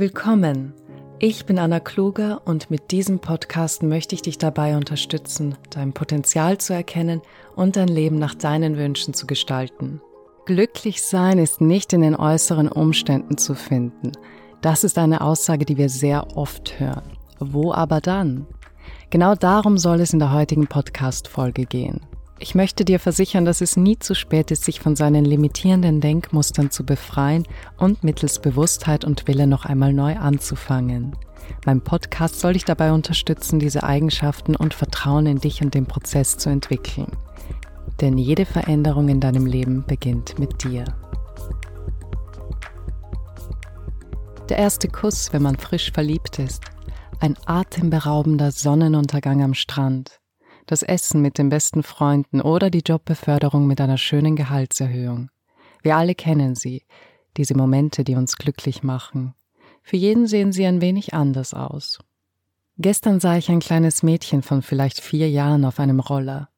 Willkommen. Ich bin Anna Kluger und mit diesem Podcast möchte ich dich dabei unterstützen, dein Potenzial zu erkennen und dein Leben nach deinen Wünschen zu gestalten. Glücklich sein ist nicht in den äußeren Umständen zu finden. Das ist eine Aussage, die wir sehr oft hören. Wo aber dann? Genau darum soll es in der heutigen Podcast-Folge gehen. Ich möchte dir versichern, dass es nie zu spät ist, sich von seinen limitierenden Denkmustern zu befreien und mittels Bewusstheit und Wille noch einmal neu anzufangen. Mein Podcast soll dich dabei unterstützen, diese Eigenschaften und Vertrauen in dich und den Prozess zu entwickeln. Denn jede Veränderung in deinem Leben beginnt mit dir. Der erste Kuss, wenn man frisch verliebt ist. Ein atemberaubender Sonnenuntergang am Strand das Essen mit den besten Freunden oder die Jobbeförderung mit einer schönen Gehaltserhöhung. Wir alle kennen sie, diese Momente, die uns glücklich machen. Für jeden sehen sie ein wenig anders aus. Gestern sah ich ein kleines Mädchen von vielleicht vier Jahren auf einem Roller.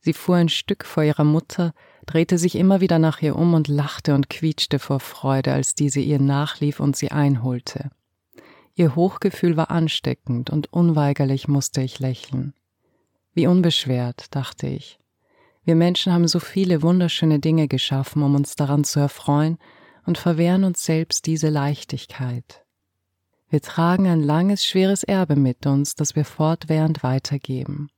Sie fuhr ein Stück vor ihrer Mutter, drehte sich immer wieder nach ihr um und lachte und quietschte vor Freude, als diese ihr nachlief und sie einholte. Ihr Hochgefühl war ansteckend und unweigerlich musste ich lächeln. Wie unbeschwert, dachte ich. Wir Menschen haben so viele wunderschöne Dinge geschaffen, um uns daran zu erfreuen, und verwehren uns selbst diese Leichtigkeit. Wir tragen ein langes, schweres Erbe mit uns, das wir fortwährend weitergeben.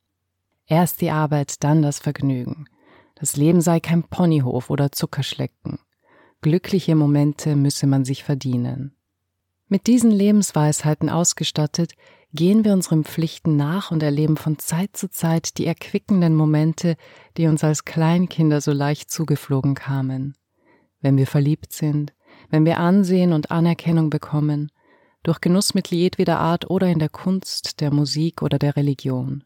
Erst die Arbeit, dann das Vergnügen. Das Leben sei kein Ponyhof oder Zuckerschlecken. Glückliche Momente müsse man sich verdienen. Mit diesen Lebensweisheiten ausgestattet, gehen wir unseren Pflichten nach und erleben von Zeit zu Zeit die erquickenden Momente, die uns als Kleinkinder so leicht zugeflogen kamen. Wenn wir verliebt sind, wenn wir Ansehen und Anerkennung bekommen, durch Genussmittel jedweder Art oder in der Kunst, der Musik oder der Religion.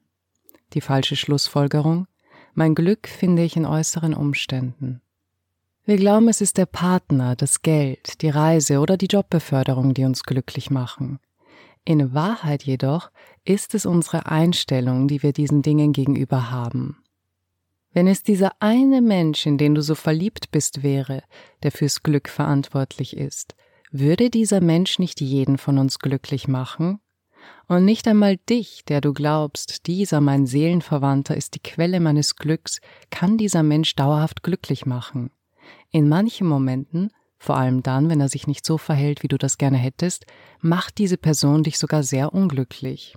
Die falsche Schlussfolgerung, mein Glück finde ich in äußeren Umständen. Wir glauben, es ist der Partner, das Geld, die Reise oder die Jobbeförderung, die uns glücklich machen. In Wahrheit jedoch ist es unsere Einstellung, die wir diesen Dingen gegenüber haben. Wenn es dieser eine Mensch, in den du so verliebt bist, wäre, der fürs Glück verantwortlich ist, würde dieser Mensch nicht jeden von uns glücklich machen? Und nicht einmal dich, der du glaubst, dieser mein Seelenverwandter ist die Quelle meines Glücks, kann dieser Mensch dauerhaft glücklich machen. In manchen Momenten vor allem dann, wenn er sich nicht so verhält, wie du das gerne hättest, macht diese Person dich sogar sehr unglücklich.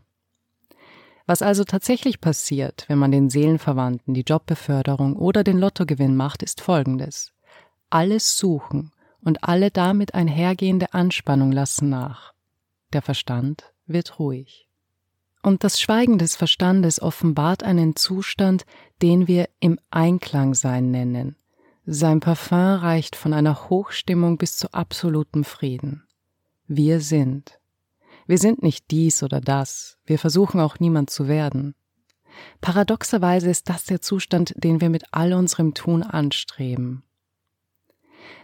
Was also tatsächlich passiert, wenn man den Seelenverwandten die Jobbeförderung oder den Lottogewinn macht, ist folgendes. Alles suchen und alle damit einhergehende Anspannung lassen nach. Der Verstand wird ruhig. Und das Schweigen des Verstandes offenbart einen Zustand, den wir im Einklangsein nennen, sein Parfum reicht von einer Hochstimmung bis zu absolutem Frieden. Wir sind. Wir sind nicht dies oder das, wir versuchen auch niemand zu werden. Paradoxerweise ist das der Zustand, den wir mit all unserem Tun anstreben.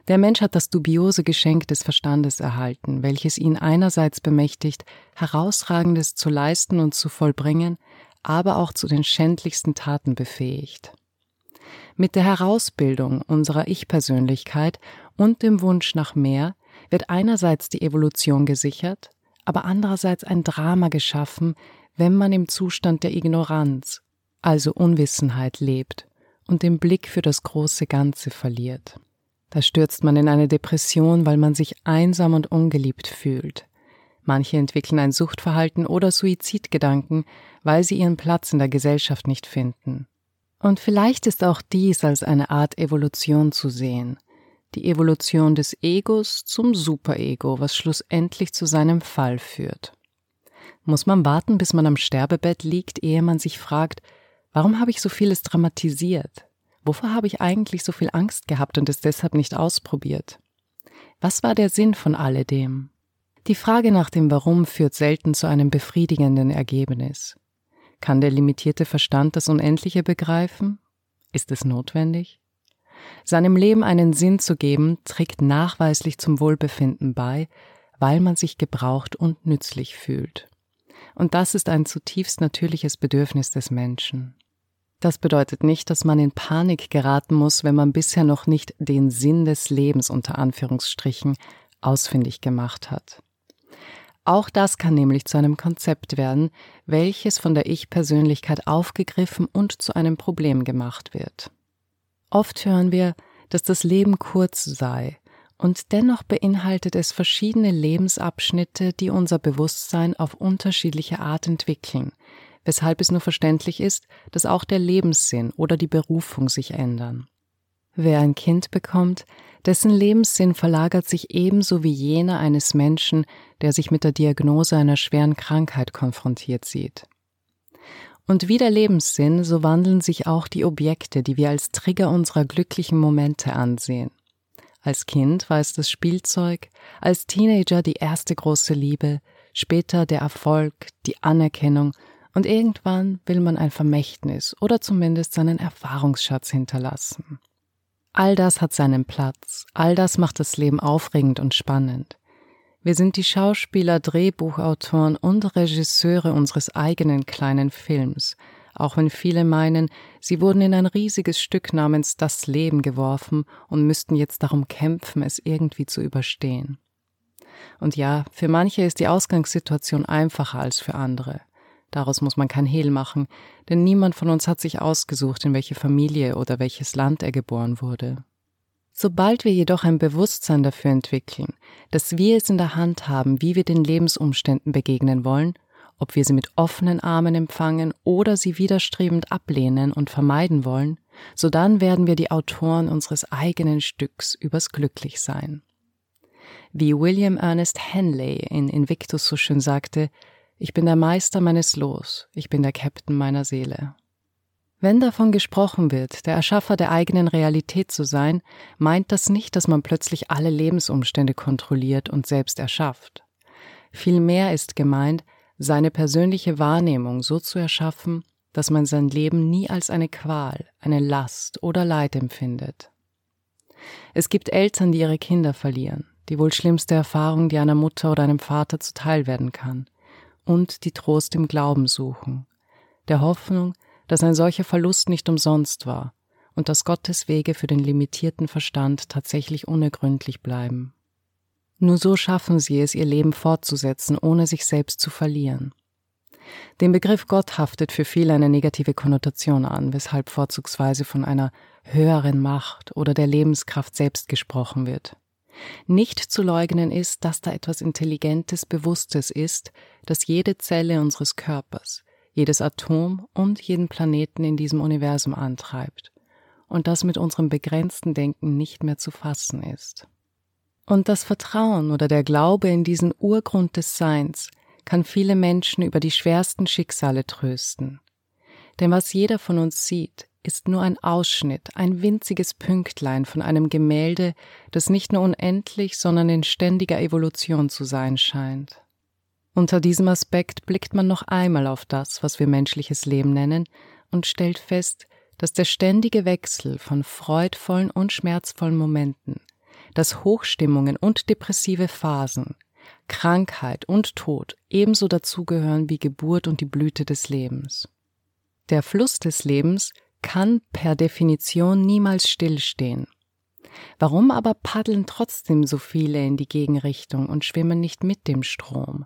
Der Mensch hat das dubiose Geschenk des Verstandes erhalten, welches ihn einerseits bemächtigt, Herausragendes zu leisten und zu vollbringen, aber auch zu den schändlichsten Taten befähigt. Mit der Herausbildung unserer Ich-Persönlichkeit und dem Wunsch nach mehr wird einerseits die Evolution gesichert, aber andererseits ein Drama geschaffen, wenn man im Zustand der Ignoranz, also Unwissenheit lebt und den Blick für das große Ganze verliert. Da stürzt man in eine Depression, weil man sich einsam und ungeliebt fühlt. Manche entwickeln ein Suchtverhalten oder Suizidgedanken, weil sie ihren Platz in der Gesellschaft nicht finden. Und vielleicht ist auch dies als eine Art Evolution zu sehen, die Evolution des Egos zum Superego, was schlussendlich zu seinem Fall führt. Muss man warten, bis man am Sterbebett liegt, ehe man sich fragt, warum habe ich so vieles dramatisiert? Wovor habe ich eigentlich so viel Angst gehabt und es deshalb nicht ausprobiert? Was war der Sinn von alledem? Die Frage nach dem Warum führt selten zu einem befriedigenden Ergebnis. Kann der limitierte Verstand das Unendliche begreifen? Ist es notwendig? Seinem Leben einen Sinn zu geben, trägt nachweislich zum Wohlbefinden bei, weil man sich gebraucht und nützlich fühlt. Und das ist ein zutiefst natürliches Bedürfnis des Menschen. Das bedeutet nicht, dass man in Panik geraten muss, wenn man bisher noch nicht den Sinn des Lebens unter Anführungsstrichen ausfindig gemacht hat. Auch das kann nämlich zu einem Konzept werden, welches von der Ich-Persönlichkeit aufgegriffen und zu einem Problem gemacht wird. Oft hören wir, dass das Leben kurz sei, und dennoch beinhaltet es verschiedene Lebensabschnitte, die unser Bewusstsein auf unterschiedliche Art entwickeln, weshalb es nur verständlich ist, dass auch der Lebenssinn oder die Berufung sich ändern. Wer ein Kind bekommt, dessen Lebenssinn verlagert sich ebenso wie jener eines Menschen, der sich mit der Diagnose einer schweren Krankheit konfrontiert sieht. Und wie der Lebenssinn, so wandeln sich auch die Objekte, die wir als Trigger unserer glücklichen Momente ansehen. Als Kind war es das Spielzeug, als Teenager die erste große Liebe, später der Erfolg, die Anerkennung und irgendwann will man ein Vermächtnis oder zumindest seinen Erfahrungsschatz hinterlassen. All das hat seinen Platz, all das macht das Leben aufregend und spannend. Wir sind die Schauspieler, Drehbuchautoren und Regisseure unseres eigenen kleinen Films, auch wenn viele meinen, sie wurden in ein riesiges Stück namens Das Leben geworfen und müssten jetzt darum kämpfen, es irgendwie zu überstehen. Und ja, für manche ist die Ausgangssituation einfacher als für andere. Daraus muss man kein Hehl machen, denn niemand von uns hat sich ausgesucht, in welche Familie oder welches Land er geboren wurde. Sobald wir jedoch ein Bewusstsein dafür entwickeln, dass wir es in der Hand haben, wie wir den Lebensumständen begegnen wollen, ob wir sie mit offenen Armen empfangen oder sie widerstrebend ablehnen und vermeiden wollen, so dann werden wir die Autoren unseres eigenen Stücks übers Glücklichsein. Wie William Ernest Henley in Invictus so schön sagte, ich bin der Meister meines Los, ich bin der Captain meiner Seele. Wenn davon gesprochen wird, der Erschaffer der eigenen Realität zu sein, meint das nicht, dass man plötzlich alle Lebensumstände kontrolliert und selbst erschafft. Vielmehr ist gemeint, seine persönliche Wahrnehmung so zu erschaffen, dass man sein Leben nie als eine Qual, eine Last oder Leid empfindet. Es gibt Eltern, die ihre Kinder verlieren, die wohl schlimmste Erfahrung, die einer Mutter oder einem Vater zuteil werden kann und die Trost im Glauben suchen, der Hoffnung, dass ein solcher Verlust nicht umsonst war und dass Gottes Wege für den limitierten Verstand tatsächlich unergründlich bleiben. Nur so schaffen sie es, ihr Leben fortzusetzen, ohne sich selbst zu verlieren. Dem Begriff Gott haftet für viele eine negative Konnotation an, weshalb vorzugsweise von einer höheren Macht oder der Lebenskraft selbst gesprochen wird. Nicht zu leugnen ist, dass da etwas Intelligentes, Bewusstes ist, das jede Zelle unseres Körpers, jedes Atom und jeden Planeten in diesem Universum antreibt und das mit unserem begrenzten Denken nicht mehr zu fassen ist. Und das Vertrauen oder der Glaube in diesen Urgrund des Seins kann viele Menschen über die schwersten Schicksale trösten. Denn was jeder von uns sieht, ist nur ein Ausschnitt, ein winziges Pünktlein von einem Gemälde, das nicht nur unendlich, sondern in ständiger Evolution zu sein scheint. Unter diesem Aspekt blickt man noch einmal auf das, was wir menschliches Leben nennen, und stellt fest, dass der ständige Wechsel von freudvollen und schmerzvollen Momenten, dass Hochstimmungen und depressive Phasen, Krankheit und Tod ebenso dazugehören wie Geburt und die Blüte des Lebens. Der Fluss des Lebens kann per Definition niemals stillstehen. Warum aber paddeln trotzdem so viele in die Gegenrichtung und schwimmen nicht mit dem Strom?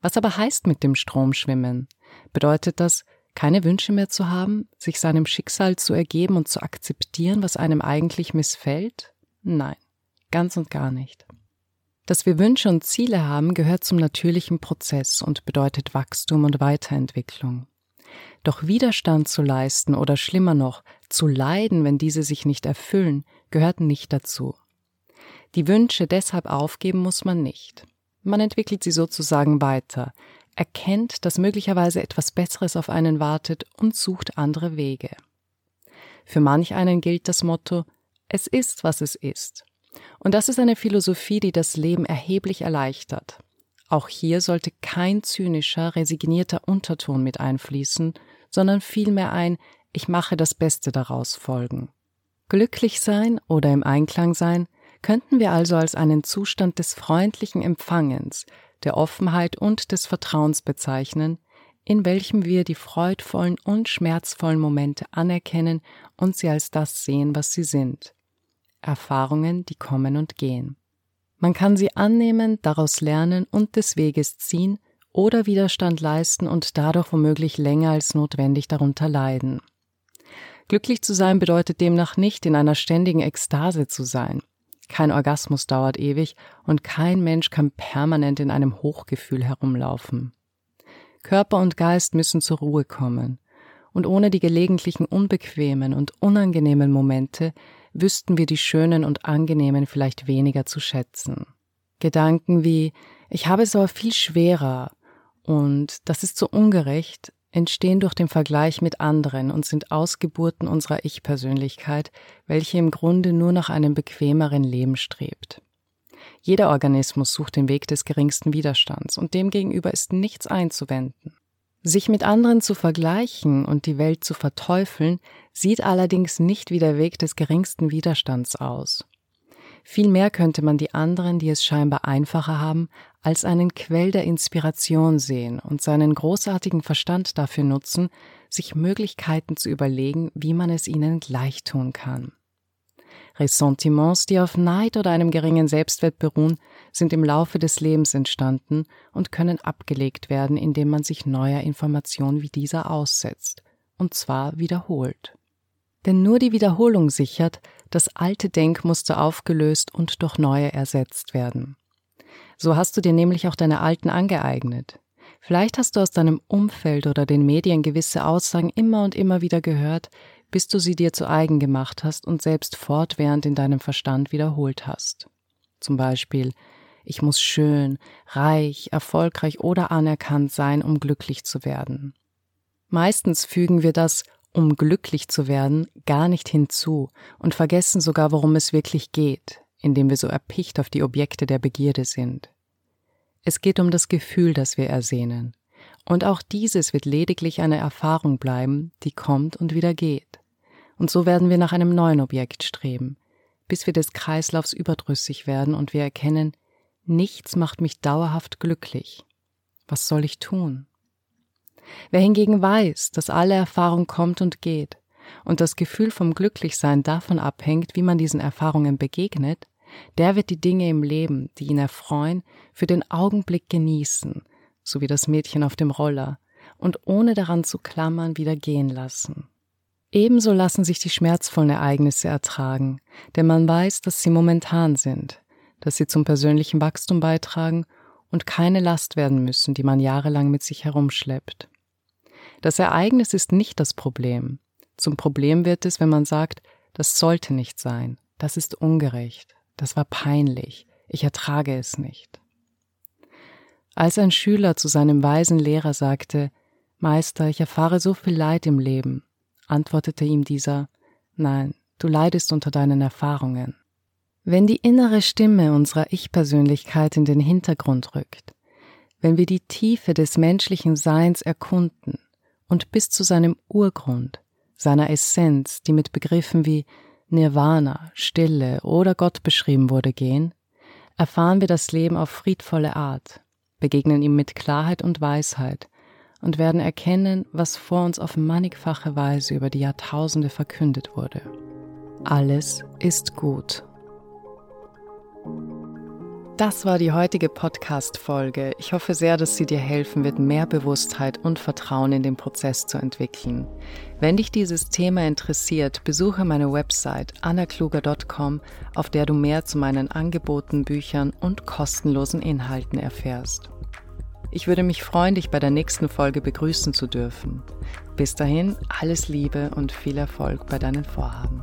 Was aber heißt mit dem Strom schwimmen? Bedeutet das, keine Wünsche mehr zu haben, sich seinem Schicksal zu ergeben und zu akzeptieren, was einem eigentlich missfällt? Nein, ganz und gar nicht. Dass wir Wünsche und Ziele haben, gehört zum natürlichen Prozess und bedeutet Wachstum und Weiterentwicklung. Doch Widerstand zu leisten oder schlimmer noch, zu leiden, wenn diese sich nicht erfüllen, gehört nicht dazu. Die Wünsche deshalb aufgeben muss man nicht. Man entwickelt sie sozusagen weiter, erkennt, dass möglicherweise etwas Besseres auf einen wartet und sucht andere Wege. Für manch einen gilt das Motto, es ist, was es ist. Und das ist eine Philosophie, die das Leben erheblich erleichtert. Auch hier sollte kein zynischer, resignierter Unterton mit einfließen, sondern vielmehr ein Ich mache das Beste daraus folgen. Glücklich sein oder im Einklang sein könnten wir also als einen Zustand des freundlichen Empfangens, der Offenheit und des Vertrauens bezeichnen, in welchem wir die freudvollen und schmerzvollen Momente anerkennen und sie als das sehen, was sie sind. Erfahrungen, die kommen und gehen. Man kann sie annehmen, daraus lernen und des Weges ziehen oder Widerstand leisten und dadurch womöglich länger als notwendig darunter leiden. Glücklich zu sein bedeutet demnach nicht, in einer ständigen Ekstase zu sein. Kein Orgasmus dauert ewig und kein Mensch kann permanent in einem Hochgefühl herumlaufen. Körper und Geist müssen zur Ruhe kommen. Und ohne die gelegentlichen unbequemen und unangenehmen Momente wüssten wir die schönen und angenehmen vielleicht weniger zu schätzen. Gedanken wie ich habe es aber viel schwerer und das ist so ungerecht entstehen durch den Vergleich mit anderen und sind Ausgeburten unserer Ich-Persönlichkeit, welche im Grunde nur nach einem bequemeren Leben strebt. Jeder Organismus sucht den Weg des geringsten Widerstands und demgegenüber ist nichts einzuwenden. Sich mit anderen zu vergleichen und die Welt zu verteufeln, sieht allerdings nicht wie der Weg des geringsten Widerstands aus. Vielmehr könnte man die anderen, die es scheinbar einfacher haben, als einen Quell der Inspiration sehen und seinen großartigen Verstand dafür nutzen, sich Möglichkeiten zu überlegen, wie man es ihnen gleich tun kann. Ressentiments, die auf Neid oder einem geringen Selbstwert beruhen, sind im Laufe des Lebens entstanden und können abgelegt werden, indem man sich neuer Information wie dieser aussetzt, und zwar wiederholt. Denn nur die Wiederholung sichert, dass alte Denkmuster aufgelöst und durch neue ersetzt werden. So hast du dir nämlich auch deine alten angeeignet. Vielleicht hast du aus deinem Umfeld oder den Medien gewisse Aussagen immer und immer wieder gehört, bis du sie dir zu eigen gemacht hast und selbst fortwährend in deinem Verstand wiederholt hast. Zum Beispiel, ich muss schön, reich, erfolgreich oder anerkannt sein, um glücklich zu werden. Meistens fügen wir das um glücklich zu werden, gar nicht hinzu und vergessen sogar, worum es wirklich geht, indem wir so erpicht auf die Objekte der Begierde sind. Es geht um das Gefühl, das wir ersehnen. Und auch dieses wird lediglich eine Erfahrung bleiben, die kommt und wieder geht. Und so werden wir nach einem neuen Objekt streben, bis wir des Kreislaufs überdrüssig werden und wir erkennen, nichts macht mich dauerhaft glücklich. Was soll ich tun? Wer hingegen weiß, dass alle Erfahrung kommt und geht und das Gefühl vom Glücklichsein davon abhängt, wie man diesen Erfahrungen begegnet, der wird die Dinge im Leben, die ihn erfreuen, für den Augenblick genießen, so wie das Mädchen auf dem Roller, und ohne daran zu klammern wieder gehen lassen. Ebenso lassen sich die schmerzvollen Ereignisse ertragen, denn man weiß, dass sie momentan sind, dass sie zum persönlichen Wachstum beitragen und keine Last werden müssen, die man jahrelang mit sich herumschleppt. Das Ereignis ist nicht das Problem. Zum Problem wird es, wenn man sagt, das sollte nicht sein, das ist ungerecht, das war peinlich, ich ertrage es nicht. Als ein Schüler zu seinem weisen Lehrer sagte, Meister, ich erfahre so viel Leid im Leben, antwortete ihm dieser, Nein, du leidest unter deinen Erfahrungen. Wenn die innere Stimme unserer Ich-Persönlichkeit in den Hintergrund rückt, wenn wir die Tiefe des menschlichen Seins erkunden, und bis zu seinem Urgrund, seiner Essenz, die mit Begriffen wie Nirvana, Stille oder Gott beschrieben wurde, gehen, erfahren wir das Leben auf friedvolle Art, begegnen ihm mit Klarheit und Weisheit und werden erkennen, was vor uns auf mannigfache Weise über die Jahrtausende verkündet wurde. Alles ist gut. Das war die heutige Podcast-Folge. Ich hoffe sehr, dass sie dir helfen wird, mehr Bewusstheit und Vertrauen in den Prozess zu entwickeln. Wenn dich dieses Thema interessiert, besuche meine Website annakluger.com, auf der du mehr zu meinen Angeboten, Büchern und kostenlosen Inhalten erfährst. Ich würde mich freuen, dich bei der nächsten Folge begrüßen zu dürfen. Bis dahin, alles Liebe und viel Erfolg bei deinen Vorhaben.